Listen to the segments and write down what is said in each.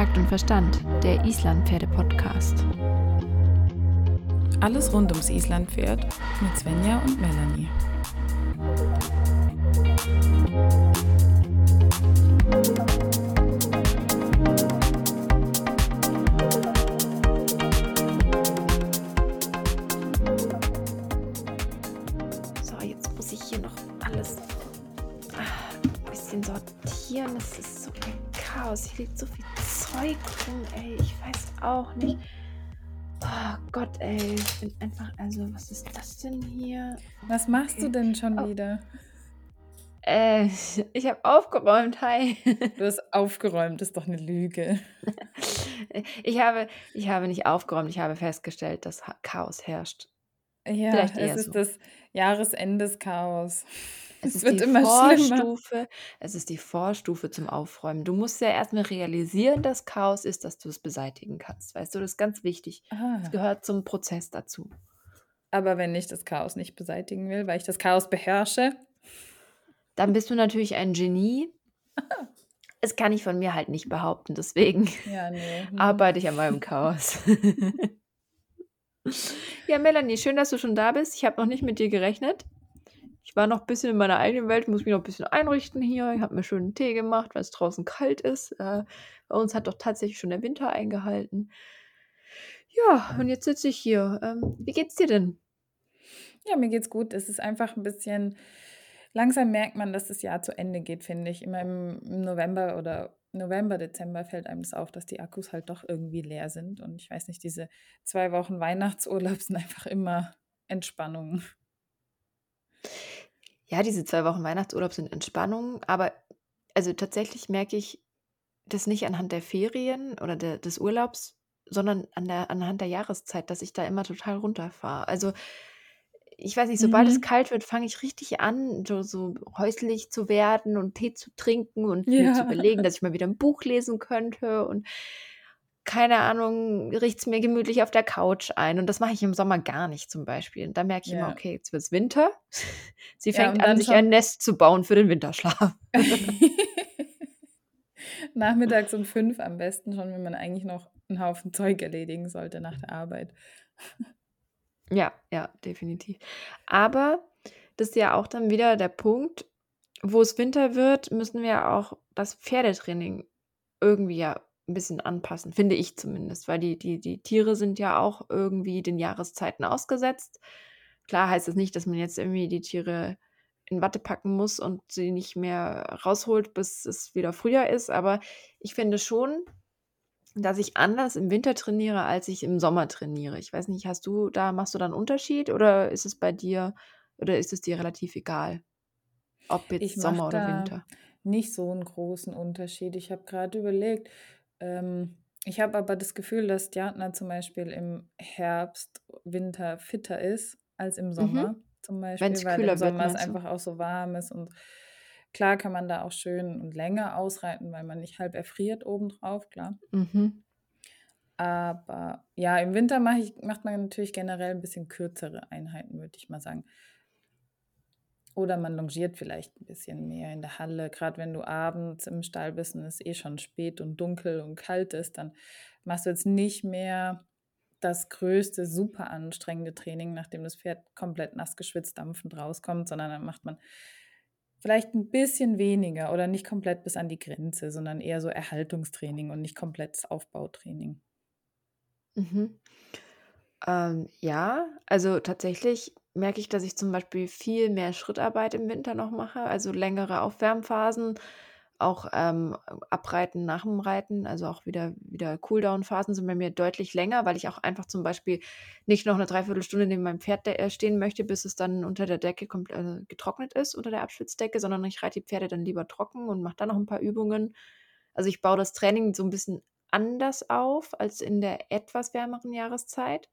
Takt und Verstand, der Islandpferde-Podcast. Alles rund ums Islandpferd mit Svenja und Melanie. So, jetzt muss ich hier noch alles ah, ein bisschen sortieren. Es ist so ein Chaos. Hier liegt so viel Zeug ey. Ich weiß auch nicht. Oh Gott, ey. Ich bin einfach, also, was ist das denn hier? Was machst Okay. du denn schon Oh. wieder? Äh, ich habe aufgeräumt, hi. Du hast aufgeräumt, ist doch eine Lüge. Ich habe, ich habe nicht aufgeräumt, ich habe festgestellt, dass Ha- Chaos herrscht. Ja, Vielleicht es eher ist so. das Jahresendeschaos. Es Es ist wird die immer schlimmer. Vorstufe, es ist die Vorstufe zum Aufräumen. Du musst ja erstmal realisieren, dass Chaos ist, dass du es beseitigen kannst. Weißt du, das ist ganz wichtig. Das Ah, gehört zum Prozess dazu. aber wenn ich das Chaos nicht beseitigen will, weil ich das Chaos beherrsche, Dann bist du natürlich ein Genie. Das kann ich von mir halt nicht behaupten, deswegen ja, nee. hm. arbeite ich an meinem Chaos. ja, Melanie, schön, dass du schon da bist. Ich habe noch nicht mit dir gerechnet. Ich war noch ein bisschen in meiner eigenen Welt, muss mich noch ein bisschen einrichten hier. Ich habe mir schönen Tee gemacht, weil es draußen kalt ist. Äh, bei uns hat doch tatsächlich schon der Winter eingehalten. Ja, und jetzt sitze ich hier. Ähm, wie geht's dir denn? Ja, mir geht's gut. Es ist einfach ein bisschen, langsam merkt man, dass das Jahr zu Ende geht, finde ich. Immer im November oder November, Dezember fällt einem das auf, dass die Akkus halt doch irgendwie leer sind. Und ich weiß nicht, diese zwei Wochen Weihnachtsurlaub sind einfach immer Entspannung. Ja, diese zwei Wochen Weihnachtsurlaub sind Entspannung, aber also tatsächlich merke ich das nicht anhand der Ferien oder der, des Urlaubs, sondern an der, anhand der Jahreszeit, dass ich da immer total runterfahre. Also ich weiß nicht, sobald es Mhm. kalt wird, fange ich richtig an, so, so häuslich zu werden und Tee zu trinken und mir zu Ja. überlegen, dass ich mal wieder ein Buch lesen könnte und keine Ahnung, riecht es mir gemütlich auf der Couch ein. Und das mache ich im Sommer gar nicht zum Beispiel. Und da merke ich immer, Ja. okay, jetzt wird es Winter. Sie Ja, fängt und an, sich ein. Nest zu bauen für den Winterschlaf. Nachmittags um fünf am besten schon, wenn man eigentlich noch einen Haufen Zeug erledigen sollte nach der Arbeit. Ja, ja, definitiv. Aber das ist ja auch dann wieder der Punkt, wo es Winter wird, müssen wir auch das Pferdetraining irgendwie ja ein bisschen anpassen, finde ich zumindest, weil die, die, die Tiere sind ja auch irgendwie den Jahreszeiten ausgesetzt. Klar heißt es nicht, dass man jetzt irgendwie die Tiere in Watte packen muss und sie nicht mehr rausholt, bis es wieder Frühjahr ist, aber ich finde schon, dass ich anders im Winter trainiere, als ich im Sommer trainiere. Ich weiß nicht, hast du da, machst du da einen Unterschied oder ist es bei dir oder ist es dir relativ egal, ob jetzt Sommer oder Winter? nicht so einen großen Unterschied. Ich habe gerade überlegt, ähm, ich habe aber das Gefühl, dass Djatna zum Beispiel im Herbst, Winter fitter ist als im Mhm. Sommer zum Wenn Beispiel, es weil im Sommer es einfach auch so warm ist und klar kann man da auch schön und länger ausreiten, weil man nicht halb erfriert obendrauf, klar. Mhm. Aber ja, im Winter mach ich, macht man natürlich generell ein bisschen kürzere Einheiten, würde ich mal sagen. Oder man longiert vielleicht ein bisschen mehr in der Halle. Gerade wenn du abends im Stall bist und es eh schon spät und dunkel und kalt ist, dann machst du jetzt nicht mehr das größte, super anstrengende Training, nachdem das Pferd komplett nass geschwitzt, dampfend rauskommt, sondern dann macht man vielleicht ein bisschen weniger oder nicht komplett bis an die Grenze, sondern eher so Erhaltungstraining und nicht komplettes Aufbautraining. Mhm. Ähm, ja, also tatsächlich merke ich, dass ich zum Beispiel viel mehr Schrittarbeit im Winter noch mache, also längere Aufwärmphasen, auch ähm, Abreiten nach dem Reiten, also auch wieder, wieder Cooldown-Phasen sind bei mir deutlich länger, weil ich auch einfach zum Beispiel nicht noch eine Dreiviertelstunde neben meinem Pferd äh, stehen möchte, bis es dann unter der Decke äh, getrocknet ist, unter der Abschwitzdecke, sondern ich reite die Pferde dann lieber trocken und mache dann noch ein paar Übungen. Also ich baue das Training so ein bisschen anders auf als in der etwas wärmeren Jahreszeit.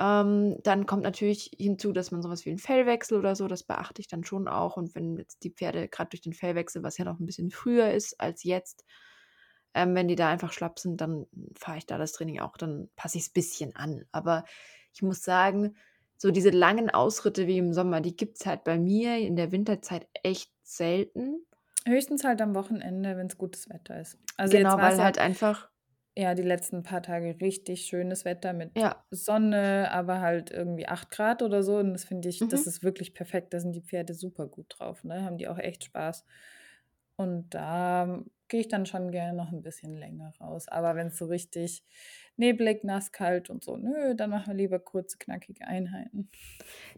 Ähm, dann kommt natürlich hinzu, dass man sowas wie einen Fellwechsel oder so, das beachte ich dann schon auch. Und wenn jetzt die Pferde gerade durch den Fellwechsel, was ja noch ein bisschen früher ist als jetzt, ähm, wenn die da einfach schlapp sind, dann fahre ich da das Training auch, dann passe ich es ein bisschen an. Aber ich muss sagen, so diese langen Ausritte wie im Sommer, die gibt es halt bei mir in der Winterzeit echt selten. Höchstens halt am Wochenende, wenn es gutes Wetter ist. Also Genau, weil halt einfach ja, die letzten paar Tage richtig schönes Wetter mit Ja. Sonne, aber halt irgendwie 8 Grad oder so. Und das finde ich das Mhm. ist wirklich perfekt. Da sind die Pferde super gut drauf, ne? Haben die auch echt Spaß. Und da gehe ich dann schon gerne noch ein bisschen länger raus. Aber wenn es so richtig neblig, nass, kalt und so, nö, dann machen wir lieber kurze, knackige Einheiten.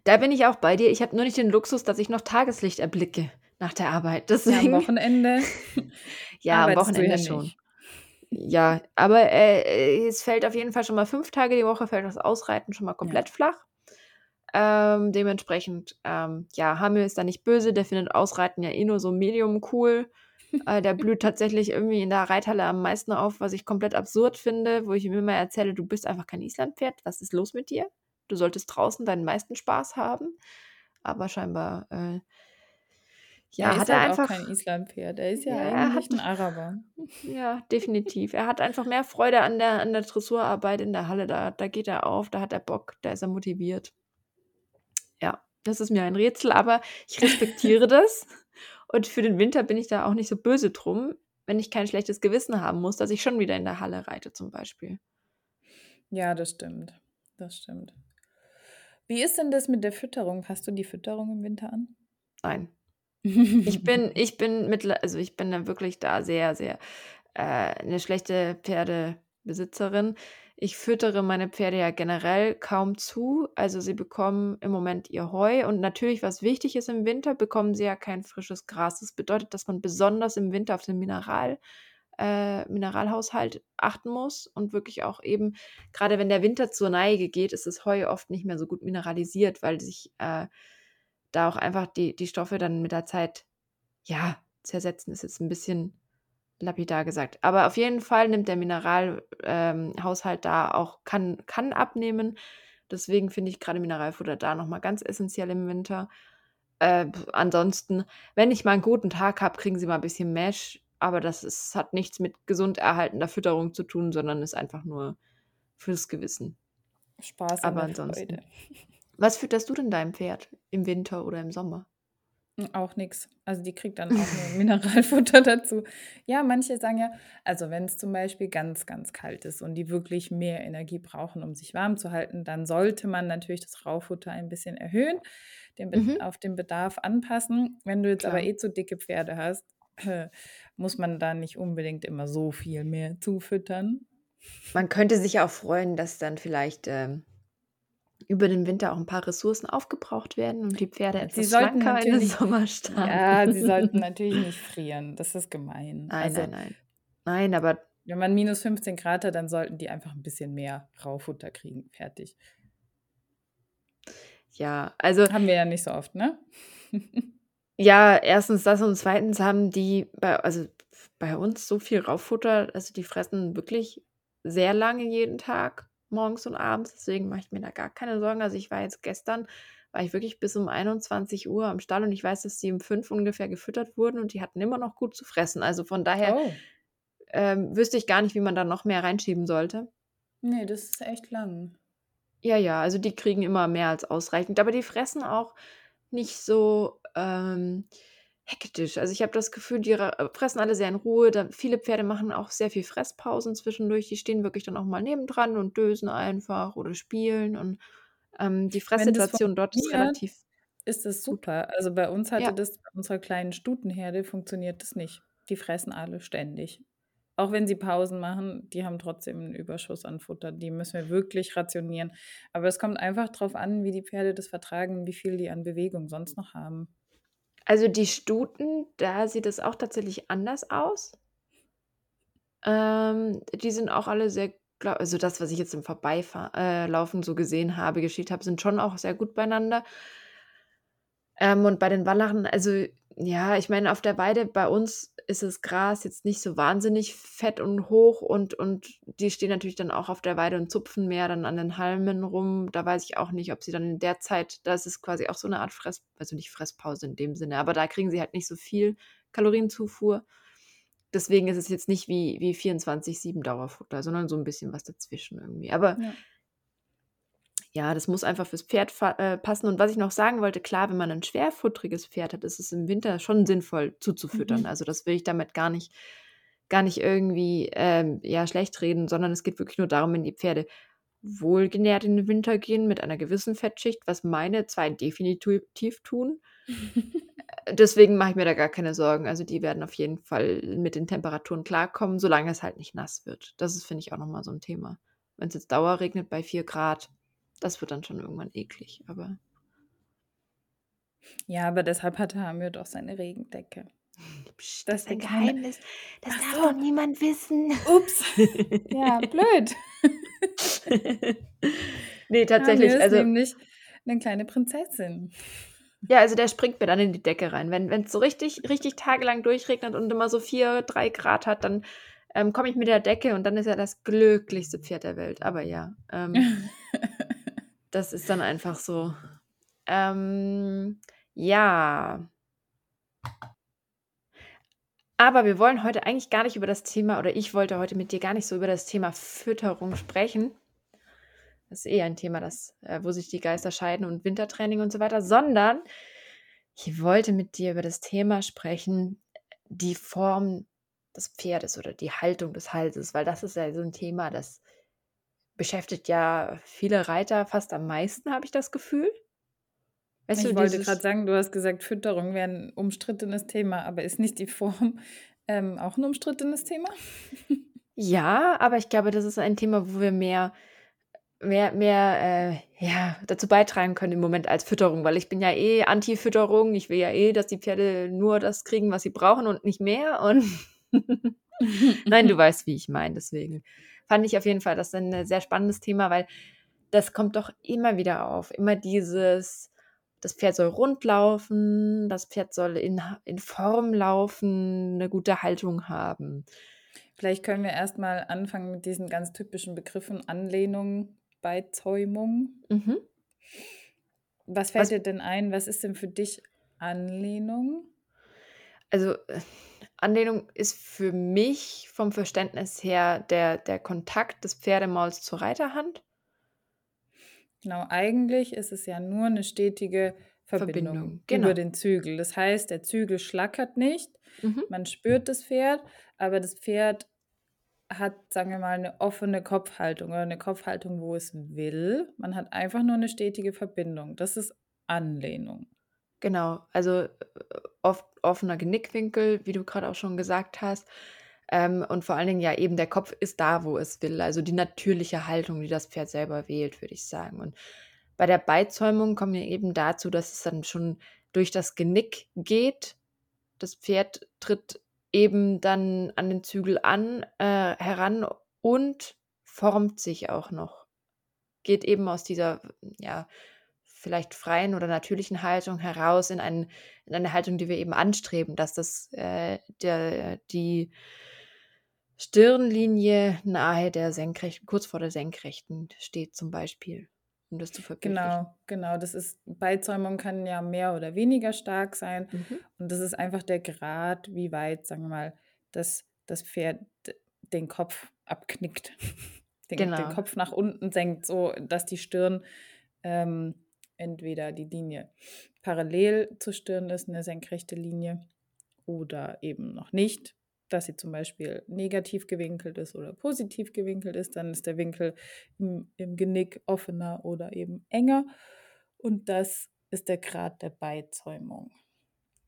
Da bin ich auch bei dir. Ich habe nur nicht den Luxus, dass ich noch Tageslicht erblicke nach der Arbeit. Ja, am Deswegen Wochenende ja, am arbeitest du ja Wochenende schon. nicht. Ja, aber, äh, es fällt auf jeden Fall schon mal 5 Tage die Woche fällt das Ausreiten schon mal Ja. komplett flach. Ähm, dementsprechend, ähm, ja, Hamil ist da nicht böse, der findet Ausreiten ja eh nur so medium cool. Äh, der blüht tatsächlich irgendwie in der Reithalle am meisten auf, was ich komplett absurd finde, wo ich ihm immer erzähle: „Du bist einfach kein Islandpferd. Was ist los mit dir? Du solltest draußen deinen meisten Spaß haben.“ Aber scheinbar, äh, ja, Er hat ist er halt auch einfach kein Islandpferd. Er ist ja ja, eigentlich hat 'n Araber. ja, definitiv. Er hat einfach mehr Freude an der an der Dressurarbeit in der Halle. Da da geht er auf, da hat er Bock, da ist er motiviert. Ja, das ist mir ein Rätsel, aber ich respektiere das. Und für den Winter bin ich da auch nicht so böse drum, wenn ich kein schlechtes Gewissen haben muss, dass ich schon wieder in der Halle reite zum Beispiel. Ja, das stimmt. Das stimmt. Wie ist denn das mit der Fütterung? Passt du die Fütterung im Winter an? Nein. Ich bin ich bin mittler also, ich bin da wirklich da sehr, sehr, äh, 'ne schlechte Pferdebesitzerin. Ich füttere meine Pferde ja generell kaum zu. Also, sie bekommen im Moment ihr Heu und natürlich, was wichtig ist im Winter, bekommen sie ja kein frisches Gras. Das bedeutet, dass man besonders im Winter auf den Mineral äh, Mineralhaushalt achten muss und wirklich auch eben grade wenn der Winter zur Neige geht, ist das Heu oft nicht mehr so gut mineralisiert, weil sich, äh, da auch einfach die die Stoffe dann mit der Zeit, ja, zersetzen, ist jetzt 'n bisschen lapidar gesagt. Aber auf jeden Fall nimmt der Mineral ähm, da auch kann kann abnehmen. Deswegen finde ich grade Mineralfutter da noch mal ganz essenziell im Winter. Äh, ansonsten, wenn ich mal 'n guten Tag habe, kriegen sie mal bisschen Mash, aber das ist hat nichts mit gesund erhaltener Fütterung zu tun, sondern ist einfach nur fürs Gewissen. Spaß Aber der Freude. Was fütterst du denn deinem Pferd im Winter oder im Sommer? Hm, auch nix. Also, die kriegt dann auch nur Mineralfutter dazu. Ja, manche sagen ja also, wenn's zum Beispiel ganz, ganz kalt ist und die wirklich mehr Energie brauchen, um sich warm zu halten, dann sollte man natürlich das Raufutter ein bisschen erhöhen, den Mhm. auf den Bedarf anpassen. Wenn du jetzt aber Klar. eh zu dicke Pferde hast, muss man da nicht unbedingt immer so viel mehr zufüttern. Man könnte sich auch freuen, dass dann vielleicht, ähm, über den Winter auch 'n paar Ressourcen aufgebraucht werden und die Pferde Ja, sie etwas sollten schlanker in den natürlich Sommer ja, sie sollten starten. natürlich nicht frieren. Das ist gemein. Nein, Also nein, nein. Nein, aber wenn man minus 15 Grad hat, dann sollten die einfach 'n bisschen mehr Raufutter kriegen, fertig. Ja, also Haben wir ja nicht so oft, ne? Ja, 1. das und 2. haben die bei also, bei uns so viel Raufutter also, die fressen wirklich sehr lange jeden Tag, morgens und abends, deswegen mache ich mir da gar keine Sorgen. Also, ich war jetzt gestern war ich wirklich bis um 21:00 am Stall und ich weiß, dass die um 5 ungefähr gefüttert wurden und die hatten immer noch gut zu fressen. Also, von daher, Oh. ähm, wüsste ich gar nicht, wie man da noch mehr reinschieben sollte. Ne, das ist echt lang. Ja, ja, also, die kriegen immer mehr als ausreichend, aber die fressen auch nicht so, ähm, hektisch. Also, ich habe das Gefühl, die ra fressen alle sehr in Ruhe. Da viele Pferde machen auch sehr viel Fresspausen zwischendurch. Die stehen wirklich dann auch mal nebendran und dösen einfach oder spielen und, ähm, die Fresssituation dort ist relativ ist das super. Also, bei uns hatte Ja. das bei unserer kleinen Stutenherde funktioniert das nicht. Die fressen alle ständig. Auch wenn sie Pausen machen, die haben trotzdem 'n Überschuss an Futter. Die müssen wir wirklich rationieren. Aber es kommt einfach drauf an, wie die Pferde das vertragen, wie viel die an Bewegung sonst noch haben. Also, die Stuten, da sieht es auch tatsächlich anders aus. Ähm, die sind auch alle sehr gla also, das, was ich jetzt im Vorbeifahr äh, so gesehen habe, geschielt habe, sind schon auch sehr gut beieinander. Ähm, und bei den Wallachen also, ja, ich meine, auf der Weide bei uns ist das Gras jetzt nicht so wahnsinnig fett und hoch und und die stehen natürlich dann auch auf der Weide und zupfen mehr dann an den Halmen rum. Da weiß ich auch nicht, ob sie dann in der Zeit da ist es quasi auch so 'ne Art Fress also, nicht Fresspause in dem Sinne, aber da kriegen sie halt nicht so viel Kalorienzufuhr. Deswegen ist es jetzt nicht wie wie 24/7 Dauerfutter, sondern so 'n bisschen was dazwischen irgendwie. Aber Ja. Ja, das muss einfach fürs Pferd äh, passen. Und was ich noch sagen wollte, klar, wenn man 'nen schwerfutteriges Pferd hat, ist es im Winter schon sinnvoll zuzufüttern. Mhm. Also, das will ich damit gar nicht gar nicht irgendwie, ähm, ja, schlecht reden, sondern es geht wirklich nur darum, wenn die Pferde wohlgenährt in den Winter gehen mit einer gewissen Fettschicht, was meine 2 definitiv tun. Äh, deswegen mache ich mir da gar keine Sorgen. Also, die werden auf jeden Fall mit den Temperaturen klarkommen, solange es halt nicht nass wird. Das ist, finde ich, auch noch mal so 'n Thema. Wenn's jetzt dauerregnet bei 4 Grad, das wird dann schon irgendwann eklig, aber Ja, aber deshalb hat der Hamid doch seine Regendecke. Psst, das ist ein Geheimnis. Das darf doch niemand wissen. Ups. Ja, blöd. Ne, Hamir tatsächlich, ist also nämlich 'ne kleine Prinzessin. Ja, also der springt mir dann in die Decke rein. Wenn wenn's so richtig richtig tagelang durchregnet und immer so 4, 3 Grad hat, dann, ähm, komme ich mit der Decke und dann ist er das glücklichste Pferd der Welt. Aber ja, ähm das ist dann einfach so. Ähm, ja. Aber wir wollen heute eigentlich gar nicht über das Thema oder ich wollte heute mit dir gar nicht so über das Thema Fütterung sprechen. Das ist eh ein Thema, das äh, wo sich die Geister scheiden und Wintertraining und so weiter, sondern ich wollte mit dir über das Thema sprechen, die Form des Pferdes oder die Haltung des Halses, weil das ist ja so 'n Thema, das beschäftigt ja viele Reiter fast am meisten, habe ich das Gefühl. Weißt du, Ich wollte dieses grad sagen, du hast gesagt, Fütterung wäre 'n umstrittenes Thema, aber ist nicht die Form, ähm, auch 'n umstrittenes Thema? Ja, aber ich glaube, das ist ein Thema, wo wir mehr mehr mehr, äh, ja, dazu beitragen können im Moment als Fütterung, weil ich bin ja eh Anti-Fütterung. Ich will ja eh, dass die Pferde nur das kriegen, was sie brauchen und nicht mehr und Nein, du weißt, wie ich meine, deswegen fand ich auf jeden Fall das 'n sehr spannendes Thema, weil das kommt doch immer wieder auf. Immer dieses: Das Pferd soll rund laufen, das Pferd soll in in Form laufen, 'ne gute Haltung haben. Vielleicht können wir erst mal anfangen mit diesen ganz typischen Begriffen Anlehnung, Beizäumung. Mhm. Was fällt Was dir denn ein? Was ist denn für dich Anlehnung? Also, äh, Anlehnung ist für mich vom Verständnis her der der Kontakt des Pferdemauls zur Reiterhand. Genau, eigentlich ist es ja nur 'ne stetige Verbindung Verbindung, über genau. den Zügel. Das heißt, der Zügel schlackert nicht, Mhm. man spürt das Pferd, aber das Pferd hat, sagen wir mal, 'ne offene Kopfhaltung oder 'ne Kopfhaltung, wo es will. Man hat einfach nur 'ne stetige Verbindung. Das ist Anlehnung. Genau, also, äh, oft offener Genickwinkel, wie du grad auch schon gesagt hast. Ähm, und vor allen Dingen ja eben der Kopf ist da, wo es will. Also, die natürliche Haltung, die das Pferd selber wählt, würde ich sagen. Und bei der Beizäumung kommen wir eben dazu, dass es dann schon durch das Genick geht. Das Pferd tritt eben dann an den Zügel an äh, heran und formt sich auch noch. Geht eben aus dieser, ja, vielleicht freien oder natürlichen Haltung heraus in ein in eine Haltung, die wir eben anstreben, dass das äh, der die Stirnlinie nahe der Senkrechten kurz vor der Senkrechten steht zum Beispiel, um das zu verbildlichen. Genau, genau. Das ist Beizäumung kann ja mehr oder weniger stark sein. Mhm. Und das ist einfach der Grad, wie weit, sagen wir mal, das das Pferd den Kopf abknickt, den den Genau. Kopf nach unten senkt, so dass die Stirn, ähm, entweder die Linie parallel zur Stirn ist, 'ne senkrechte Linie, oder eben noch nicht, dass sie zum Beispiel negativ gewinkelt ist oder positiv gewinkelt ist. Dann ist der Winkel im im Genick offener oder eben enger. Und das ist der Grad der Beizäumung.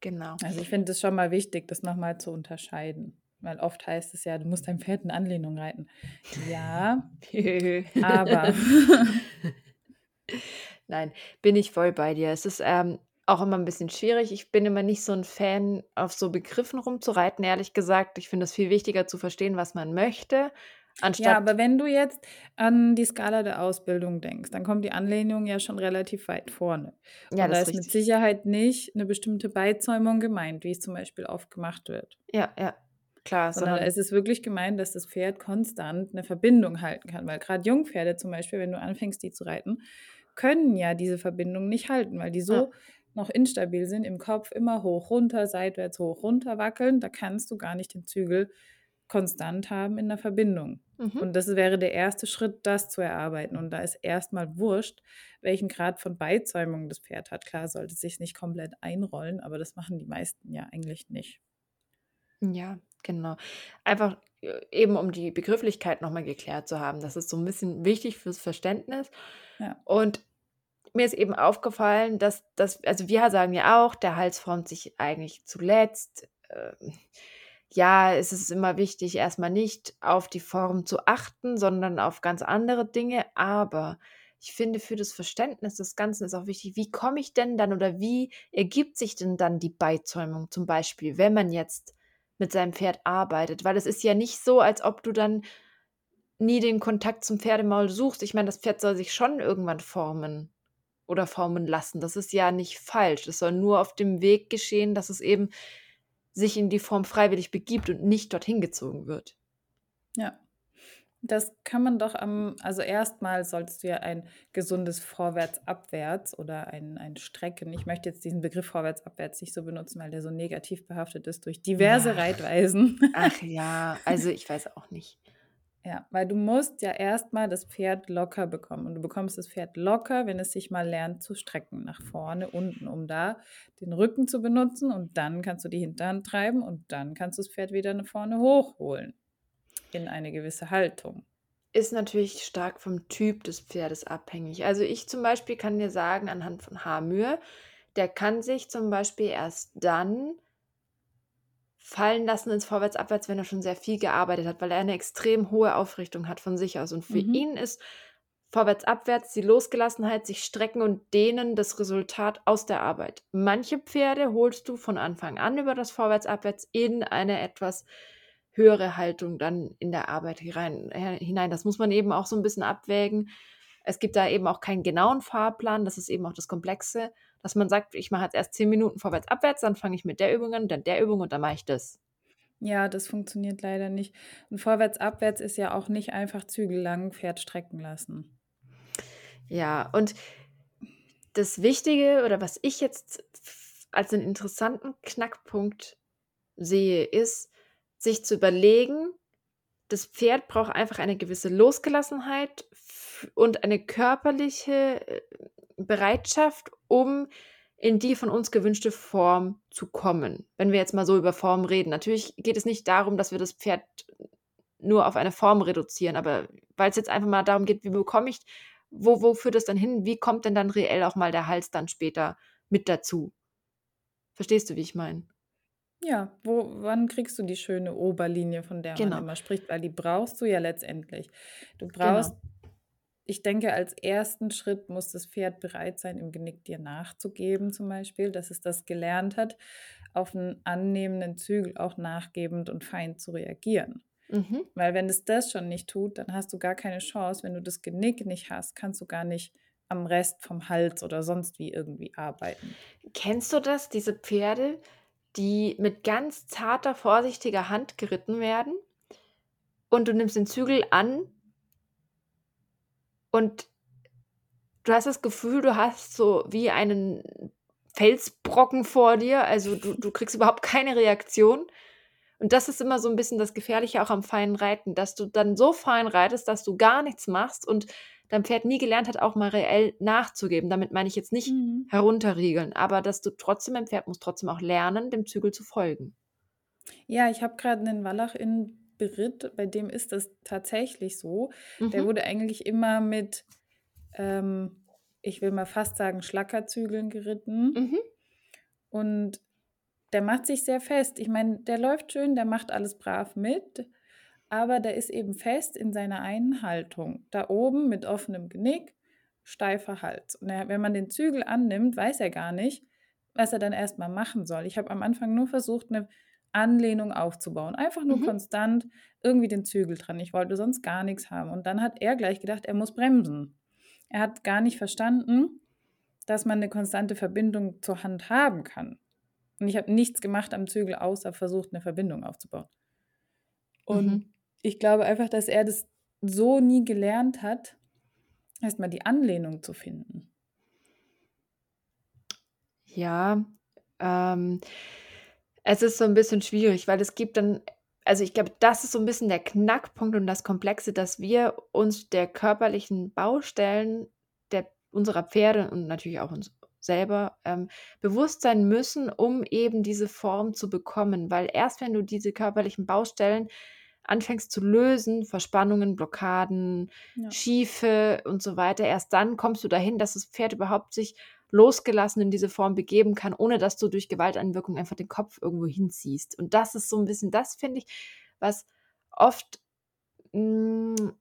Genau. Also, ich finde es schon mal wichtig, das noch mal zu unterscheiden, weil oft heißt es ja: „Du musst dein Pferd in Anlehnung reiten.“ Ja, aber Nein, bin ich voll bei dir. Es ist, ähm, auch immer 'n bisschen schwierig. Ich bin immer nicht so 'n Fan, auf so Begriffen rumzureiten, ehrlich gesagt. Ich finde es viel wichtiger zu verstehen, was man möchte, Ja, anstatt aber wenn du jetzt an die Skala der Ausbildung denkst, dann kommt die Anlehnung ja schon relativ weit vorne. Ja, Und da das ist ist mit richtig. Sicherheit nicht 'ne bestimmte Beizäumung gemeint, wie es zum Beispiel oft gemacht wird. Ja, ja, klar, Sondern sondern ist es wirklich gemeint, dass das Pferd konstant 'ne Verbindung halten kann, weil grad Jungpferde zum Beispiel, wenn du anfängst, die zu reiten, können ja diese Verbindung nicht halten, weil die Ja. so noch instabil sind im Kopf, immer hoch, runter, seitwärts, hoch, runter wackeln. Da kannst du gar nicht den Zügel konstant haben in 'ner Verbindung. Mhm. Und das wäre der erste Schritt, das zu erarbeiten. Und da ist erst mal wurscht, welchen Grad von Beizäumung das Pferd hat. Klar, sollte sich's nicht komplett einrollen, aber das machen die meisten ja eigentlich nicht. Ja, Genau. Einfach, äh, eben um die Begrifflichkeit noch mal geklärt zu haben. Das ist so 'n bisschen wichtig fürs Verständnis. Ja. Und mir ist eben aufgefallen, dass dass also, wir sagen ja auch, der Hals formt sich eigentlich zuletzt. Ähm, ja, es ist immer wichtig, erst mal nicht auf die Form zu achten, sondern auf ganz andere Dinge. Aber ich finde, für das Verständnis des Ganzen ist auch wichtig, wie komme ich denn dann oder wie ergibt sich denn dann die Beizäumung zum Beispiel, wenn man jetzt mit seinem Pferd arbeitet? Weil es ist ja nicht so, als ob du dann nie den Kontakt zum Pferdemaul suchst. Ich meine, das Pferd soll sich schon irgendwann formen oder formen lassen. Das ist ja nicht falsch. Es soll nur auf dem Weg geschehen, dass es eben sich in die Form freiwillig begibt und nicht dorthin gezogen wird. Ja. Das kann man doch am also, erstmal solltest du ja ein gesundes Vorwärts-Abwärts oder ein ein Strecken ich möchte jetzt diesen Begriff Vorwärts-Abwärts nicht so benutzen, weil der so negativ behaftet ist durch diverse Ja. Reitweisen. Ach ja, also, ich weiß auch nicht. Ja, weil du musst ja erstmal das Pferd locker bekommen und du bekommst das Pferd locker, wenn es sich mal lernt zu strecken, nach vorne, unten, um da den Rücken zu benutzen und dann kannst du die Hinterhand treiben und dann kannst du das Pferd wieder nach vorne hochholen in eine gewisse Haltung. Ist natürlich stark vom Typ des Pferdes abhängig. Also, ich zum Beispiel kann dir sagen anhand von Hamür, der kann sich zum Beispiel erst dann fallen lassen ins Vorwärts-Abwärts, wenn er schon sehr viel gearbeitet hat, weil er eine extrem hohe Aufrichtung hat von sich aus. Und für Mhm. ihn ist Vorwärts-Abwärts die Losgelassenheit, sich strecken und dehnen das Resultat aus der Arbeit. Manche Pferde holst du von Anfang an über das Vorwärts-Abwärts in eine etwas höhere Haltung dann in der Arbeit äh, hinein. Das muss man eben auch so 'n bisschen abwägen. Es gibt da eben auch keinen genauen Fahrplan. Das ist eben auch das Komplexe, dass man sagt: „Ich mache jetzt erst 10 Minuten Vorwärts-Abwärts, dann fange ich mit der Übung an, dann der Übung und dann mache ich das.“ Ja, das funktioniert leider nicht. Und Vorwärts-Abwärts ist ja auch nicht einfach zügellang Pferd strecken lassen. Ja, und das Wichtige oder was ich jetzt als 'n interessanten Knackpunkt sehe, ist, sich zu überlegen, das Pferd braucht einfach eine gewisse Losgelassenheit und eine körperliche, äh, Bereitschaft, um in die von uns gewünschte Form zu kommen. Wenn wir jetzt mal so über Form reden. Natürlich geht es nicht darum, dass wir das Pferd nur auf eine Form reduzieren, aber weil's jetzt einfach mal darum geht, wie bekomme ich wo wo führt das dann hin? Wie kommt denn dann reell auch mal der Hals dann später mit dazu? Verstehst du, wie ich meine? Ja, wo wann kriegst du die schöne Oberlinie, von der man Genau. immer spricht? Weil die brauchst du ja letztendlich. Du Genau. Ich denke, als 1. Schritt muss das Pferd bereit sein, im Genick dir nachzugeben zum Beispiel, dass es das gelernt hat, auf 'n annehmenden Zügel auch nachgebend und fein zu reagieren. Mhm. Weil wenn es das schon nicht tut, dann hast du gar keine Chance. Wenn du das Genick nicht hast, kannst du gar nicht am Rest vom Hals oder sonst wie irgendwie arbeiten. Kennst du das, diese Pferde, die mit ganz zarter, vorsichtiger Hand geritten werden und du nimmst den Zügel an und du hast das Gefühl, du hast so wie einen Felsbrocken vor dir, also, du du kriegst überhaupt keine Reaktion. Und das ist immer so 'n bisschen das Gefährliche auch am feinen Reiten, dass du dann so fein reitest, dass du gar nichts machst und dein Pferd nie gelernt hat, auch mal reell nachzugeben. Damit meine ich jetzt nicht Mhm. herunterriegeln, aber dass du trotzdem dein Pferd muss trotzdem auch lernen, dem Zügel zu folgen. Ja, ich habe grad 'nen Wallach in Beritt, bei dem ist das tatsächlich so. Der Mhm. wurde eigentlich immer mit, ähm, ich will mal fast sagen, Schlackerzügeln geritten. Mhm. Und der macht sich sehr fest. Ich meine, der läuft schön, der macht alles brav mit, aber der ist eben fest in seiner einen Haltung. Da oben mit offenem Genick, steifer Hals. Und er wenn man den Zügel annimmt, weiß er gar nicht, was er dann erst mal machen soll. Ich habe am Anfang nur versucht, 'ne Anlehnung aufzubauen. Einfach nur Mhm. konstant irgendwie den Zügel dran. Ich wollte sonst gar nix haben. Und dann hat er gleich gedacht, er muss bremsen. Er hat gar nicht verstanden, dass man 'ne konstante Verbindung zur Hand haben kann. Und ich habe nichts gemacht am Zügel, außer versucht, 'ne Verbindung aufzubauen. Und Mhm. ich glaube einfach, dass er das so nie gelernt hat, erst mal die Anlehnung zu finden. Ja, ähm, es ist so 'n bisschen schwierig, weil es gibt dann also, ich glaube, das ist so 'n bisschen der Knackpunkt und das Komplexe, dass wir uns der körperlichen Baustellen der unserer Pferde und natürlich auch uns selber ähm, bewusst sein müssen, um eben diese Form zu bekommen. Weil erst wenn du diese körperlichen Baustellen anfängst zu lösen, Verspannungen, Blockaden, Ja. Schiefe und so weiter, erst dann kommst du dahin, dass das Pferd überhaupt sich losgelassen in diese Form begeben kann, ohne dass du durch Gewalteinwirkung einfach den Kopf irgendwo hinziehst. Und das ist so ein bisschen, das finde ich, was oft mh,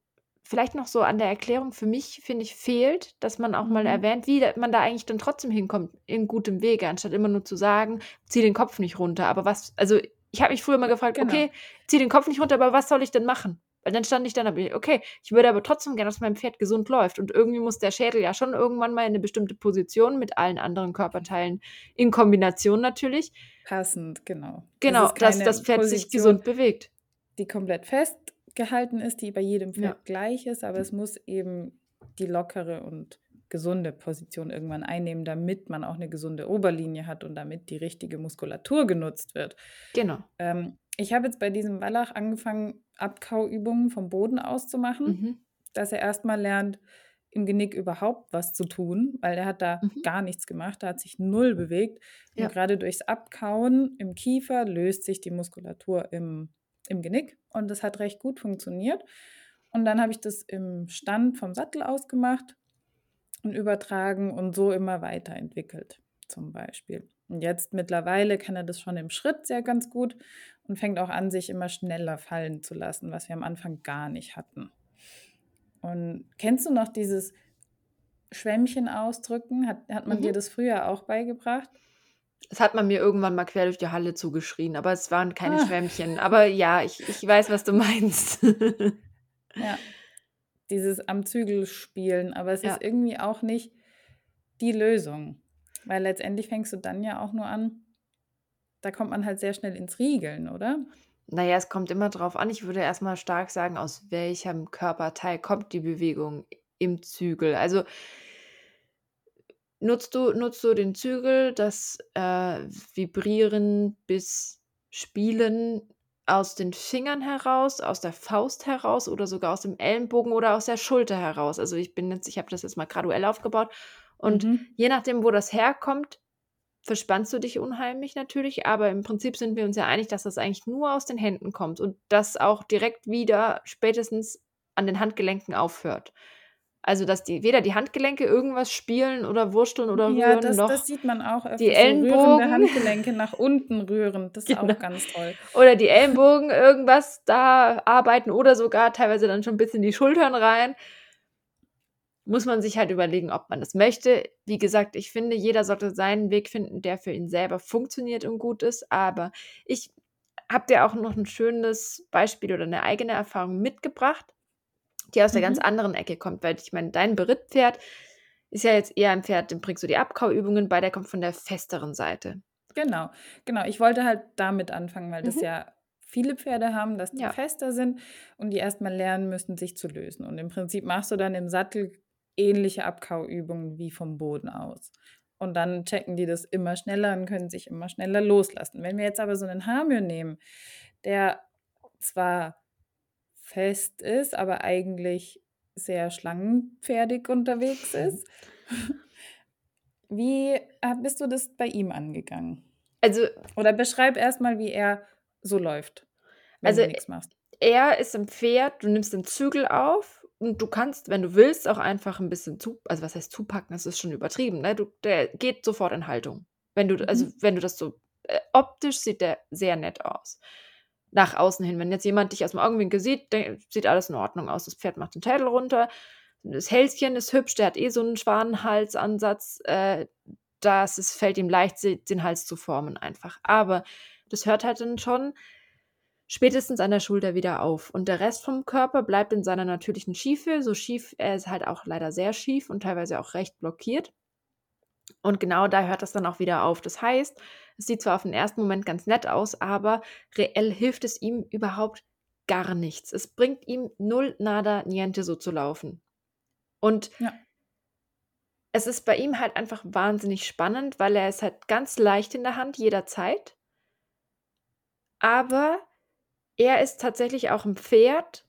vielleicht noch so an der Erklärung für mich, finde ich, fehlt, dass man auch mal Mhm. erwähnt, wie man da eigentlich dann trotzdem hinkommt, in gutem Wege, anstatt immer nur zu sagen, zieh den Kopf nicht runter. Aber was, also ich habe mich früher mal gefragt, Genau. okay, zieh den Kopf nicht runter, aber was soll ich denn machen? Weil dann stand ich dann, okay, ich würde aber trotzdem gerne, dass mein Pferd gesund läuft. Und irgendwie muss der Schädel ja schon irgendwann mal in eine bestimmte Position mit allen anderen Körperteilen in Kombination natürlich. Passend, genau. Genau, ist dass das Pferd sich Position, gesund bewegt. die komplett festgehalten ist, die bei jedem Pferd Ja. gleich ist, aber es muss eben die lockere und gesunde Position irgendwann einnehmen, damit man auch eine gesunde Oberlinie hat und damit die richtige Muskulatur genutzt wird. Genau. Ähm, ich habe jetzt bei diesem Wallach angefangen, Abkauübungen vom Boden aus zu machen, Mhm. dass er erstmal lernt, im Genick überhaupt was zu tun, weil er hat da Mhm. gar nichts gemacht, da hat sich null bewegt. Und Ja. gerade durchs Abkauen im Kiefer löst sich die Muskulatur im, im Genick und das hat recht gut funktioniert. Und dann habe ich das im Stand vom Sattel ausgemacht und übertragen und so immer weiterentwickelt, zum Beispiel. Und jetzt mittlerweile kann er das schon im Schritt sehr ganz gut und fängt auch an, sich immer schneller fallen zu lassen, was wir am Anfang gar nicht hatten. Und kennst du noch dieses Schwämmchen ausdrücken? Hat, hat man Mhm. dir das früher auch beigebracht? Das hat man mir irgendwann mal quer durch die Halle zugeschrien, aber es waren keine Ah. Schwämmchen. Aber ja, ich, ich weiß, was du meinst. Ja. Dieses am Zügel spielen, aber es Ja. ist irgendwie auch nicht die Lösung. Weil letztendlich fängst du dann ja auch nur an, da kommt man halt sehr schnell ins Riegeln, oder? naja, es kommt immer drauf an. Ich würde erstmal stark sagen, aus welchem Körperteil kommt die Bewegung im Zügel. Also nutzt du, nutzt du den Zügel, das äh, Vibrieren bis Spielen aus den Fingern heraus, aus der Faust heraus oder sogar aus dem Ellenbogen oder aus der Schulter heraus. Also ich bin jetzt, ich habe das jetzt mal graduell aufgebaut und Mhm. je nachdem, wo das herkommt, verspannst du dich unheimlich natürlich, aber im Prinzip sind wir uns ja einig, dass das eigentlich nur aus den Händen kommt und das auch direkt wieder spätestens an den Handgelenken aufhört. Also, dass die weder die Handgelenke irgendwas spielen oder wursteln oder Ja, rühren, das, noch das sieht man auch öfter. die So Ellenbogen. Handgelenke nach unten rühren. Das ist Genau. auch ganz toll. oder die Ellenbogen irgendwas da arbeiten oder sogar teilweise dann schon bis in die Schultern rein. Muss man sich halt überlegen, ob man das möchte. Wie gesagt, ich finde, jeder sollte seinen Weg finden, der für ihn selber funktioniert und gut ist. Aber ich habe dir auch noch ein schönes Beispiel oder eine eigene Erfahrung mitgebracht, die aus der ganz Mhm. anderen Ecke kommt. Weil ich meine, dein Berittpferd ist ja jetzt eher ein Pferd, dem bringst du die Abkauübungen bei, der kommt von der festeren Seite. Genau, genau. Ich wollte halt damit anfangen, weil das Mhm. ja viele Pferde haben, dass die Ja. fester sind und die erstmal lernen müssen, sich zu lösen. Und im Prinzip machst du dann im Sattel ähnliche Abkauübungen wie vom Boden aus. Und dann checken die das immer schneller und können sich immer schneller loslassen. Wenn wir jetzt aber so einen Hamir nehmen, der zwar fest ist, aber eigentlich sehr schlangenpferdig unterwegs ist, wie bist du das bei ihm angegangen? Also Oder beschreib erstmal, wie er so läuft, wenn Also, du nichts machst. er ist im Pferd, du nimmst den Zügel auf und du kannst, wenn du willst, auch einfach ein bisschen zu also, was heißt zupacken, das ist schon übertrieben, ne? Du der geht sofort in Haltung. Wenn du also, Mhm. wenn du das so äh, optisch sieht der sehr nett aus. Nach außen hin. Wenn jetzt jemand dich aus'm Augenwinkel sieht, de sieht alles in Ordnung aus. Das Pferd macht den Schädel runter. Das Hälschen ist hübsch, der hat eh so 'n Schwanenhalsansatz. Äh, das es fällt ihm leicht, den Hals zu formen einfach. Aber das hört halt dann schon spätestens an der Schulter wieder auf. Und der Rest vom Körper bleibt in seiner natürlichen Schiefe. So schief er ist halt auch leider sehr schief und teilweise auch recht blockiert. Und genau da hört das dann auch wieder auf. Das heißt, es sieht zwar auf den ersten Moment ganz nett aus, aber reell hilft es ihm überhaupt gar nichts. Es bringt ihm null, nada, niente, so zu laufen. Und Ja. es ist bei ihm halt einfach wahnsinnig spannend, weil er ist halt ganz leicht in der Hand jederzeit. Aber er ist tatsächlich auch 'n Pferd,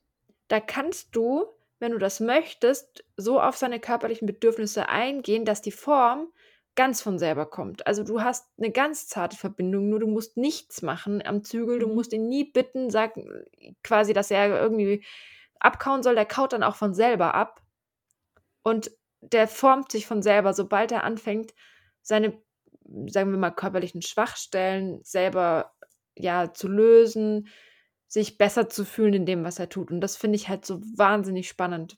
da kannst du, wenn du das möchtest, so auf seine körperlichen Bedürfnisse eingehen, dass die Form ganz von selber kommt. Also du hast eine ganz zarte Verbindung, nur du musst nichts machen am Zügel. Du Mhm. musst ihn nie bitten, sag quasi, dass er irgendwie abkauen soll. Der kaut dann auch von selber ab. Und der formt sich von selber, sobald er anfängt, seine, sagen wir mal, körperlichen Schwachstellen selber ja zu lösen, sich besser zu fühlen in dem, was er tut. Und das finde ich halt so wahnsinnig spannend.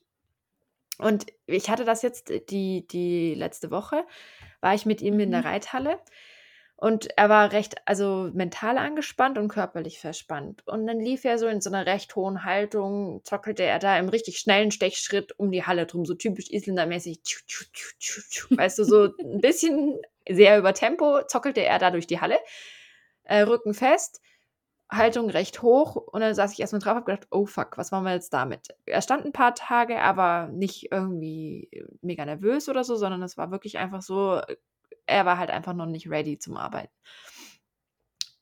Und ich hatte das jetzt die, die letzte Woche, war ich mit ihm in der Mhm. Reithalle und er war recht, also mental angespannt und körperlich verspannt. Und dann lief er so in so einer recht hohen Haltung, zockelte er da im richtig schnellen Stechschritt um die Halle drum, so typisch Isländermäßig. Weißt du, so ein bisschen sehr über Tempo zockelte er da durch die Halle, äh, Rücken fest. Haltung recht hoch und dann saß ich erstmal drauf und habe gedacht, oh fuck, was machen wir jetzt damit? Er stand ein paar Tage, aber nicht irgendwie mega nervös oder so, sondern es war wirklich einfach so, er war halt einfach noch nicht ready zum Arbeiten.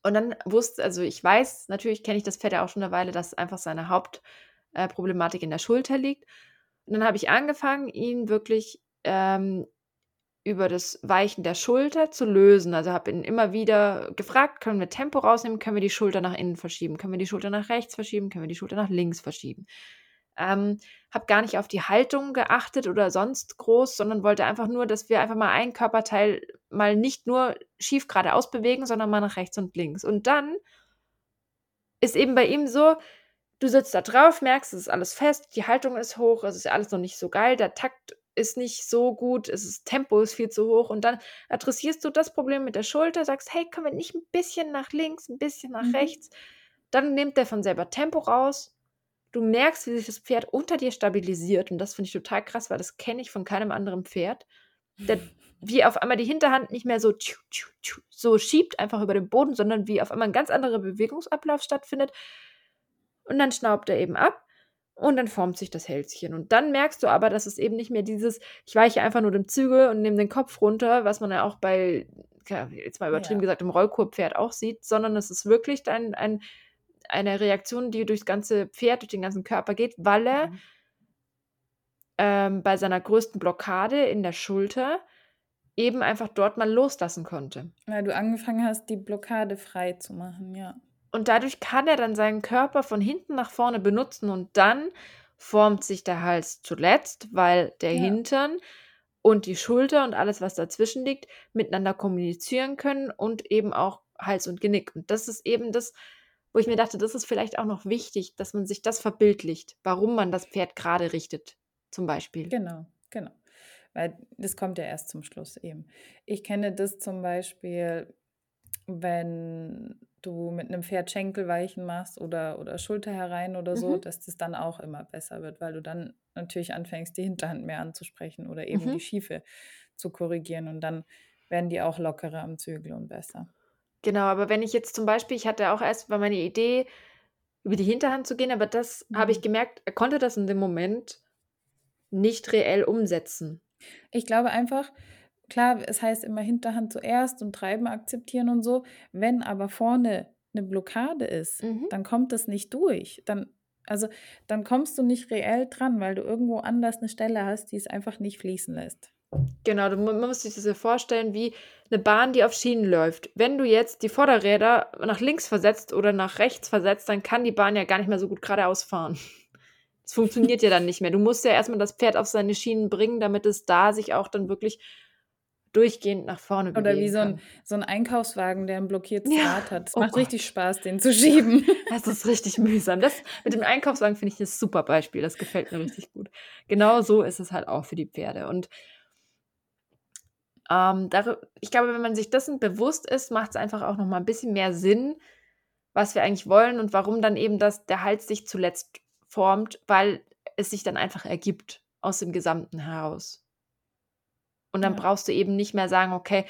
Und dann wusste, also ich weiß, natürlich kenne ich das Pferd ja auch schon eine Weile, dass einfach seine Hauptproblematik in der Schulter liegt. Und dann habe ich angefangen, ihn wirklich ähm, über das Weichen der Schulter zu lösen. Also habe ihn immer wieder gefragt, können wir Tempo rausnehmen, können wir die Schulter nach innen verschieben, können wir die Schulter nach rechts verschieben, können wir die Schulter nach links verschieben. Ähm, habe gar nicht auf die Haltung geachtet oder sonst groß, sondern wollte einfach nur, dass wir einfach mal ein Körperteil mal nicht nur schief geradeaus bewegen, sondern mal nach rechts und links. Und dann ist eben bei ihm so, du sitzt da drauf, merkst, es ist alles fest, die Haltung ist hoch, es ist alles noch nicht so geil, der Takt ist nicht so gut, es ist Tempo ist viel zu hoch und dann adressierst du das Problem mit der Schulter, sagst, hey, können wir nicht ein bisschen nach links, ein bisschen nach Mhm. rechts? Dann nimmt der von selber Tempo raus. Du merkst, wie sich das Pferd unter dir stabilisiert und das finde ich total krass, weil das kenne ich von keinem anderen Pferd. Der, wie auf einmal die Hinterhand nicht mehr so, tschu, tschu, tschu, so schiebt einfach über den Boden, sondern wie auf einmal ein ganz anderer Bewegungsablauf stattfindet. Und dann schnaubt er eben ab und dann formt sich das Hälschen. Und dann merkst du aber, dass es eben nicht mehr dieses, ich weiche einfach nur dem Zügel und nehme den Kopf runter, was man ja auch bei, jetzt mal übertrieben Ja. gesagt, im Rollkurpferd auch sieht, sondern es ist wirklich ein, ein, eine Reaktion, die durchs ganze Pferd, durch den ganzen Körper geht, weil er Mhm. ähm, bei seiner größten Blockade in der Schulter eben einfach dort mal loslassen konnte. Weil du angefangen hast, die Blockade frei zu machen, ja. Und dadurch kann er dann seinen Körper von hinten nach vorne benutzen und dann formt sich der Hals zuletzt, weil der Ja. Hintern und die Schulter und alles, was dazwischen liegt, miteinander kommunizieren können und eben auch Hals und Genick. Und das ist eben das, wo ich mir dachte, das ist vielleicht auch noch wichtig, dass man sich das verbildlicht, warum man das Pferd gerade richtet, zum Beispiel. Genau, genau. Weil das kommt ja erst zum Schluss eben. Ich kenne das zum Beispiel, wenn du mit einem Pferd Schenkelweichen machst oder, oder Schulter herein oder so, Mhm. dass das dann auch immer besser wird, weil du dann natürlich anfängst, die Hinterhand mehr anzusprechen oder eben Mhm. die Schiefe zu korrigieren und dann werden die auch lockerer am Zügel und besser. Genau, aber wenn ich jetzt zum Beispiel, ich hatte auch erst war meine Idee, über die Hinterhand zu gehen, aber das habe ich Mhm. gemerkt, er konnte das in dem Moment nicht reell umsetzen. Ich glaube einfach, klar, es heißt immer Hinterhand zuerst und Treiben akzeptieren und so. Wenn aber vorne eine Blockade ist, Mhm. dann kommt das nicht durch. Dann, also, dann kommst du nicht reell dran, weil du irgendwo anders eine Stelle hast, die es einfach nicht fließen lässt. Genau, man muss sich das ja vorstellen wie eine Bahn, die auf Schienen läuft. Wenn du jetzt die Vorderräder nach links versetzt oder nach rechts versetzt, dann kann die Bahn ja gar nicht mehr so gut geradeaus fahren. Das funktioniert ja dann nicht mehr. Du musst ja erst mal das Pferd auf seine Schienen bringen, damit es da sich auch dann wirklich durchgehend nach vorne Oder wie so ein, so ein Einkaufswagen, der ein blockiertes Ja, Rad hat. Es oh macht Gott. richtig Spaß, den zu schieben. Das ist richtig mühsam. Das mit dem Einkaufswagen finde ich 'n super Beispiel. Das gefällt mir richtig gut. Genau so ist es halt auch für die Pferde. Und ähm, ich glaube, wenn man sich dessen bewusst ist, macht's einfach auch noch mal 'n bisschen mehr Sinn, was wir eigentlich wollen und warum dann eben das der Hals sich zuletzt formt, weil es sich dann einfach ergibt aus dem Gesamten heraus. Und dann Ja. brauchst du eben nicht mehr sagen: „Okay“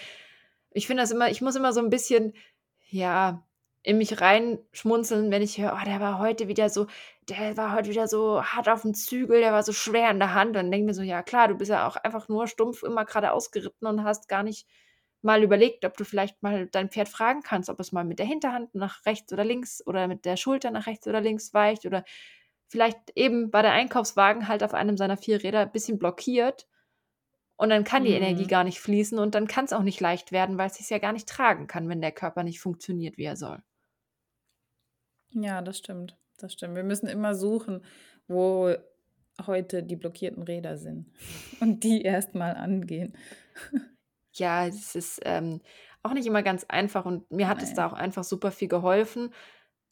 ich finde das immer ich muss immer so 'n bisschen, ja, in mich reinschmunzeln, wenn ich höre: „Oh, der war heute wieder so der war heute wieder so hart aufm Zügel, der war so schwer in der Hand.“ Dann denke ich mir so: „Ja klar, du bist ja auch einfach nur stumpf immer geradeaus geritten und hast gar nicht mal überlegt, ob du vielleicht mal dein Pferd fragen kannst, ob es mal mit der Hinterhand nach rechts oder links oder mit der Schulter nach rechts oder links weicht oder vielleicht eben war der Einkaufswagen halt auf einem seiner 4 Räder bisschen blockiert Und dann kann die Energie Mhm. gar nicht fließen und dann kann es auch nicht leicht werden, weil es sich ja gar nicht tragen kann, wenn der Körper nicht funktioniert, wie er soll. Ja, das stimmt. Das stimmt. Wir müssen immer suchen, wo heute die blockierten Räder sind und die erstmal angehen. Ja, es ist ähm, auch nicht immer ganz einfach und mir hat es da Nein. auch einfach super viel geholfen.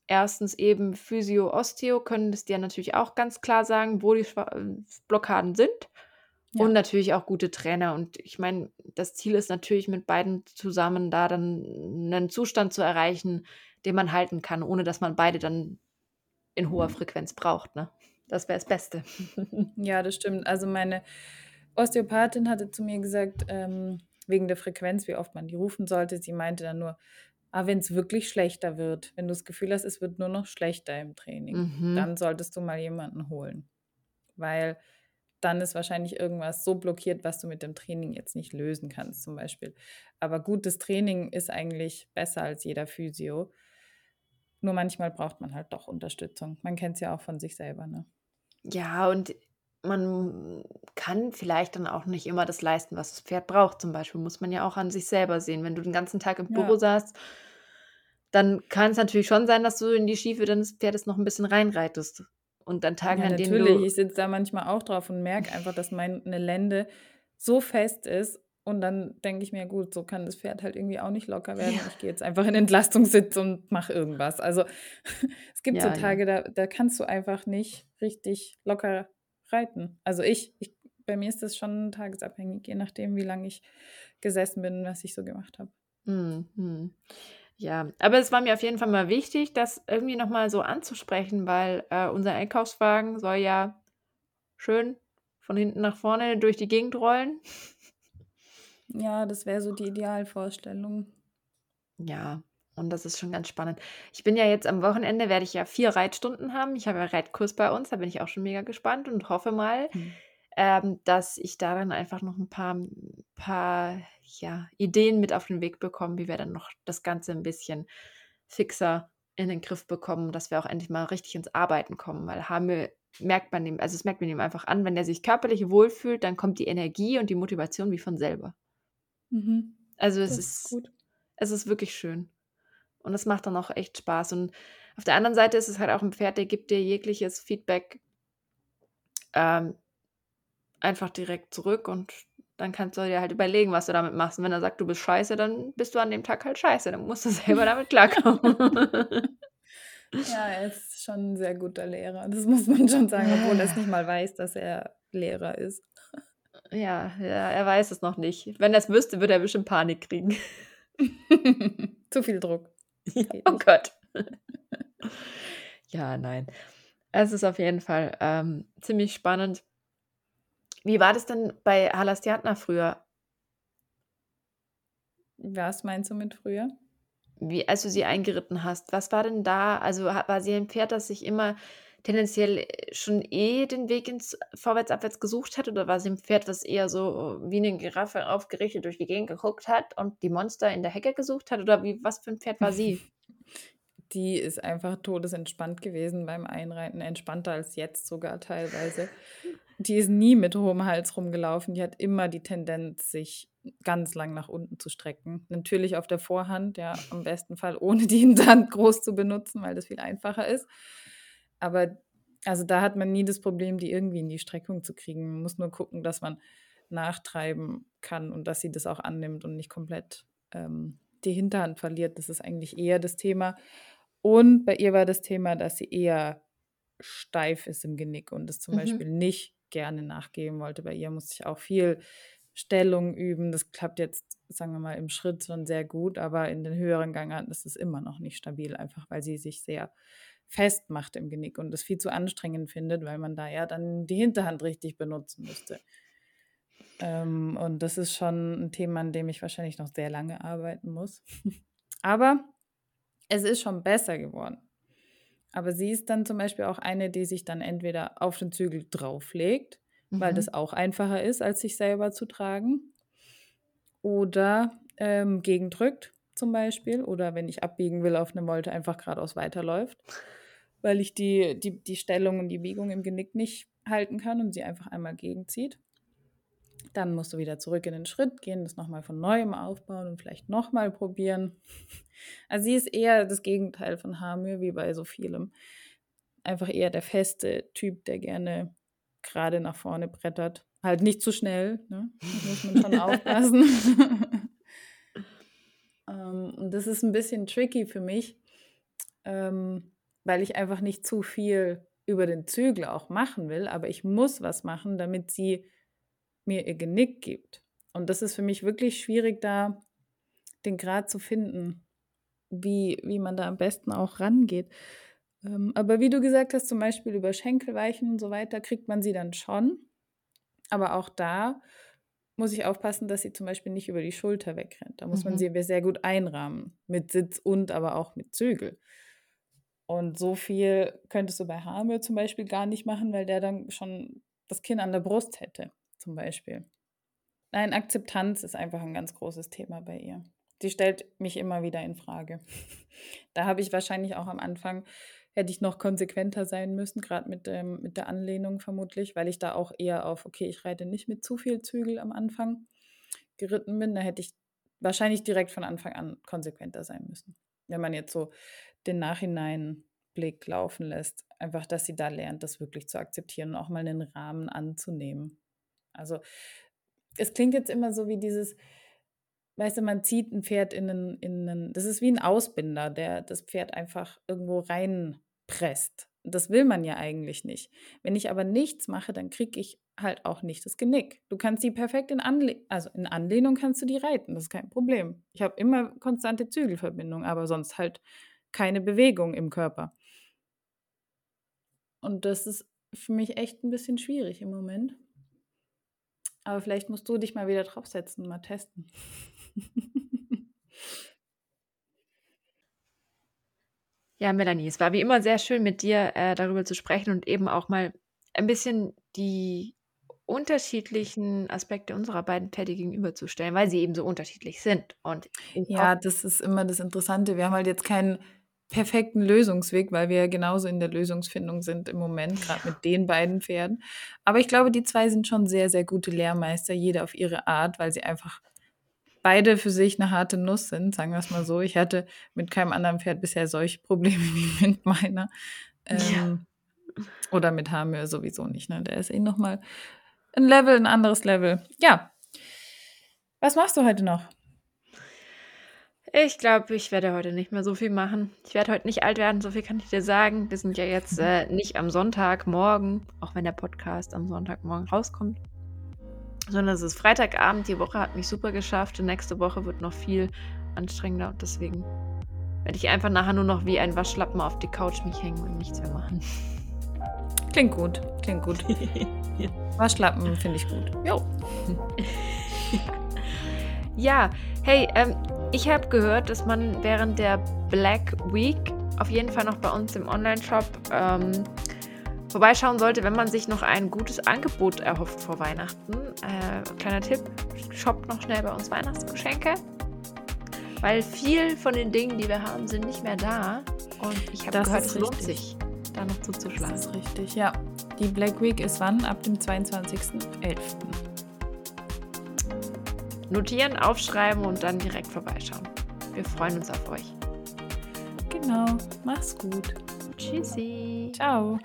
Erstens eben Physio, Osteo können es dir natürlich auch ganz klar sagen, wo die äh, Blockaden sind. Und Ja. natürlich auch gute Trainer. Und ich meine, das Ziel ist natürlich mit beiden zusammen da dann einen Zustand zu erreichen, den man halten kann, ohne dass man beide dann in hoher Frequenz braucht, ne? Das wäre das Beste. Ja, das stimmt. Also meine Osteopathin hatte zu mir gesagt, ähm, wegen der Frequenz, wie oft man die rufen sollte. Sie meinte dann nur, ah, wenn es wirklich schlechter wird, wenn du das Gefühl hast, es wird nur noch schlechter im Training, Mhm. dann solltest du mal jemanden holen. Weil dann ist wahrscheinlich irgendwas so blockiert, was du mit dem Training jetzt nicht lösen kannst, zum Beispiel. Aber gutes Training ist eigentlich besser als jeder Physio. Nur manchmal braucht man halt doch Unterstützung. Man kennt es ja auch von sich selber, ne? Ja, und man kann vielleicht dann auch nicht immer das leisten, was das Pferd braucht. Zum Beispiel muss man ja auch an sich selber sehen. Wenn du den ganzen Tag im Büro Ja. saßt, dann kann es natürlich schon sein, dass du in die Schiefe deines Pferdes noch ein bisschen reinreitest. Und an Tagen, Ja, an denen natürlich. Ich sitze da manchmal auch drauf und merke einfach, dass meine Lende so fest ist. Und dann denke ich mir, gut, so kann das Pferd halt irgendwie auch nicht locker werden. Ja. Ich gehe jetzt einfach in Entlastungssitz und mache irgendwas. Also es gibt so Ja, ja. Tage, da, da kannst du einfach nicht richtig locker reiten. Also ich, ich, bei mir ist das schon tagesabhängig, je nachdem, wie lange ich gesessen bin und was ich so gemacht habe. Mhm. Ja, aber es war mir auf jeden Fall mal wichtig, das irgendwie noch mal so anzusprechen, weil, äh, unser Einkaufswagen soll ja schön von hinten nach vorne durch die Gegend rollen. Ja, das wäre so die Idealvorstellung. Ja, und das ist schon ganz spannend. Ich bin ja jetzt am Wochenende werde ich ja 4 Reitstunden haben. Ich habe ja Reitkurs bei uns, da bin ich auch schon mega gespannt und hoffe mal, Hm. Ähm, dass ich da dann einfach noch ein paar paar, ja, Ideen mit auf den Weg bekomme, wie wir dann noch das Ganze ein bisschen fixer in den Griff bekommen, dass wir auch endlich mal richtig ins Arbeiten kommen, weil Hamel merkt man ihm also, es merkt man ihm einfach an, wenn er sich körperlich wohlfühlt, dann kommt die Energie und die Motivation wie von selber. Mhm. Also, es Das ist ist es ist wirklich schön. Und es macht dann auch echt Spaß. Und auf der anderen Seite ist es halt auch ein Pferd, der gibt dir jegliches Feedback ähm, einfach direkt zurück und dann kannst du dir halt überlegen, was du damit machst. Und wenn er sagt, du bist scheiße, dann bist du an dem Tag halt scheiße. Dann musst du selber damit klarkommen. Ja, er ist schon ein sehr guter Lehrer. Das muss man schon sagen, obwohl er es nicht mal weiß, dass er Lehrer ist. Ja, ja, er weiß es noch nicht. Wenn er es wüsste, würde er bestimmt Panik kriegen. Zu viel Druck. Ja, oh. Gott. Ja, nein. Es ist auf jeden Fall, ähm, ziemlich spannend. Wie war das denn bei Halastiatna früher? Was meinst du mit früher? Wie als du sie eingeritten hast, was war denn da also, war sie ein Pferd, das sich immer tendenziell, äh, schon eh den Weg ins Vorwärts, Abwärts gesucht hat oder war sie 'n Pferd, was eher so wie 'ne Giraffe aufgerichtet durch die Gegend geguckt hat und die Monster in der Hecke gesucht hat oder wie was für 'n Pferd war sie? Die ist einfach todesentspannt gewesen beim Einreiten, entspannter als jetzt sogar teilweise. Die ist nie mit hohem Hals rumgelaufen. Die hat immer die Tendenz, sich ganz lang nach unten zu strecken. Natürlich auf der Vorhand, ja, am besten Fall ohne die Hinterhand groß zu benutzen, weil das viel einfacher ist. Aber also da hat man nie das Problem, die irgendwie in die Streckung zu kriegen. Man muss nur gucken, dass man nachtreiben kann und dass sie das auch annimmt und nicht komplett ähm, die Hinterhand verliert. Das ist eigentlich eher das Thema. Und bei ihr war das Thema, dass sie eher steif ist im Genick und es zum Mhm. Beispiel nicht gerne nachgeben wollte. Bei ihr musste ich auch viel Stellung üben. Das klappt jetzt, sagen wir mal, im Schritt schon sehr gut, aber in den höheren Gangarten ist es immer noch nicht stabil, einfach weil sie sich sehr fest macht im Genick und es viel zu anstrengend findet, weil man da ja dann die Hinterhand richtig benutzen müsste. Ähm, und das ist schon ein Thema, an dem ich wahrscheinlich noch sehr lange arbeiten muss. Aber es ist schon besser geworden. Aber sie ist dann zum Beispiel auch eine, die sich dann entweder auf den Zügel drauflegt, weil Mhm. das auch einfacher ist, als sich selber zu tragen, oder ähm, gegendrückt zum Beispiel, oder wenn ich abbiegen will auf eine Wolte, einfach geradeaus weiterläuft, weil ich die, die, die Stellung und die Biegung im Genick nicht halten kann und sie einfach einmal gegenzieht. Dann musst du wieder zurück in den Schritt gehen, das nochmal von neuem aufbauen und vielleicht nochmal probieren. Also sie ist eher das Gegenteil von Haarmühe, wie bei so vielem. Einfach eher der feste Typ, der gerne gerade nach vorne brettert. Halt nicht zu schnell, ne? Da muss man schon aufpassen. ähm, und das ist ein bisschen tricky für mich, ähm, weil ich einfach nicht zu viel über den Zügel auch machen will, aber ich muss was machen, damit sie mir ihr Genick gibt. Und das ist für mich wirklich schwierig, da den Grad zu finden, wie, wie man da am besten auch rangeht. Ähm, aber wie du gesagt hast, zum Beispiel über Schenkelweichen und so weiter, kriegt man sie dann schon. Aber auch da muss ich aufpassen, dass sie zum Beispiel nicht über die Schulter wegrennt. Da muss mhm. man sie sehr gut einrahmen, mit Sitz und aber auch mit Zügel. Und so viel könntest du bei Hamel zum Beispiel gar nicht machen, weil der dann schon das Kinn an der Brust hätte, zum Beispiel. Nein, Akzeptanz ist einfach ein ganz großes Thema bei ihr. Die stellt mich immer wieder in Frage. Da habe ich wahrscheinlich auch am Anfang, hätte ich noch konsequenter sein müssen, gerade mit, ähm, mit der Anlehnung vermutlich, weil ich da auch eher auf, okay, ich reite nicht mit zu viel Zügel am Anfang geritten bin. Da hätte ich wahrscheinlich direkt von Anfang an konsequenter sein müssen. Wenn man jetzt so den Nachhineinblick laufen lässt. Einfach, dass sie da lernt, das wirklich zu akzeptieren und auch mal einen Rahmen anzunehmen. Also es klingt jetzt immer so wie dieses, weißt du, man zieht ein Pferd in einen, in einen, das ist wie ein Ausbinder, der das Pferd einfach irgendwo reinpresst. Das will man ja eigentlich nicht. Wenn ich aber nichts mache, dann kriege ich halt auch nicht das Genick. Du kannst die perfekt in Anlehnung, also in Anlehnung kannst du die reiten, das ist kein Problem. Ich habe immer konstante Zügelverbindung, aber sonst halt keine Bewegung im Körper. Und das ist für mich echt ein bisschen schwierig im Moment. Aber vielleicht musst du dich mal wieder draufsetzen und mal testen. Ja, Melanie, es war wie immer sehr schön mit dir äh, darüber zu sprechen und eben auch mal ein bisschen die unterschiedlichen Aspekte unserer beiden Pferde gegenüberzustellen, weil sie eben so unterschiedlich sind. Und ja, das ist immer das Interessante. Wir haben halt jetzt keinen perfekten Lösungsweg, weil wir genauso in der Lösungsfindung sind im Moment, gerade mit den beiden Pferden. Aber ich glaube, die zwei sind schon sehr, sehr gute Lehrmeister, jede auf ihre Art, weil sie einfach beide für sich eine harte Nuss sind, sagen wir es mal so. Ich hatte mit keinem anderen Pferd bisher solche Probleme wie mit meiner. Ähm, ja. Oder mit Hamir sowieso nicht. Ne? Der ist eh nochmal ein Level, ein anderes Level. Ja. Was machst du heute noch? Ich glaube, ich werde heute nicht mehr so viel machen. Ich werde heute nicht alt werden, so viel kann ich dir sagen. Wir sind ja jetzt äh, nicht am Sonntagmorgen, auch wenn der Podcast am Sonntagmorgen rauskommt, sondern es ist Freitagabend. Die Woche hat mich super geschafft. Die nächste Woche wird noch viel anstrengender und deswegen werde ich einfach nachher nur noch wie ein Waschlappen auf die Couch mich hängen und nichts mehr machen. Klingt gut, klingt gut. Waschlappen finde ich gut. Jo. ja, hey, ähm, ich habe gehört, dass man während der Black Week auf jeden Fall noch bei uns im Online-Shop ähm, vorbeischauen sollte, wenn man sich noch ein gutes Angebot erhofft vor Weihnachten. Äh, kleiner Tipp, shoppt noch schnell bei uns Weihnachtsgeschenke, weil viel von den Dingen, die wir haben, sind nicht mehr da. Und ich habe gehört, es lohnt sich, da noch zuzuschlagen. Das ist richtig, ja. Die Black Week ist wann? Ab dem 22.11 notieren, aufschreiben und dann direkt vorbeischauen. Wir freuen uns auf euch. Genau, mach's gut. Tschüssi. Ciao.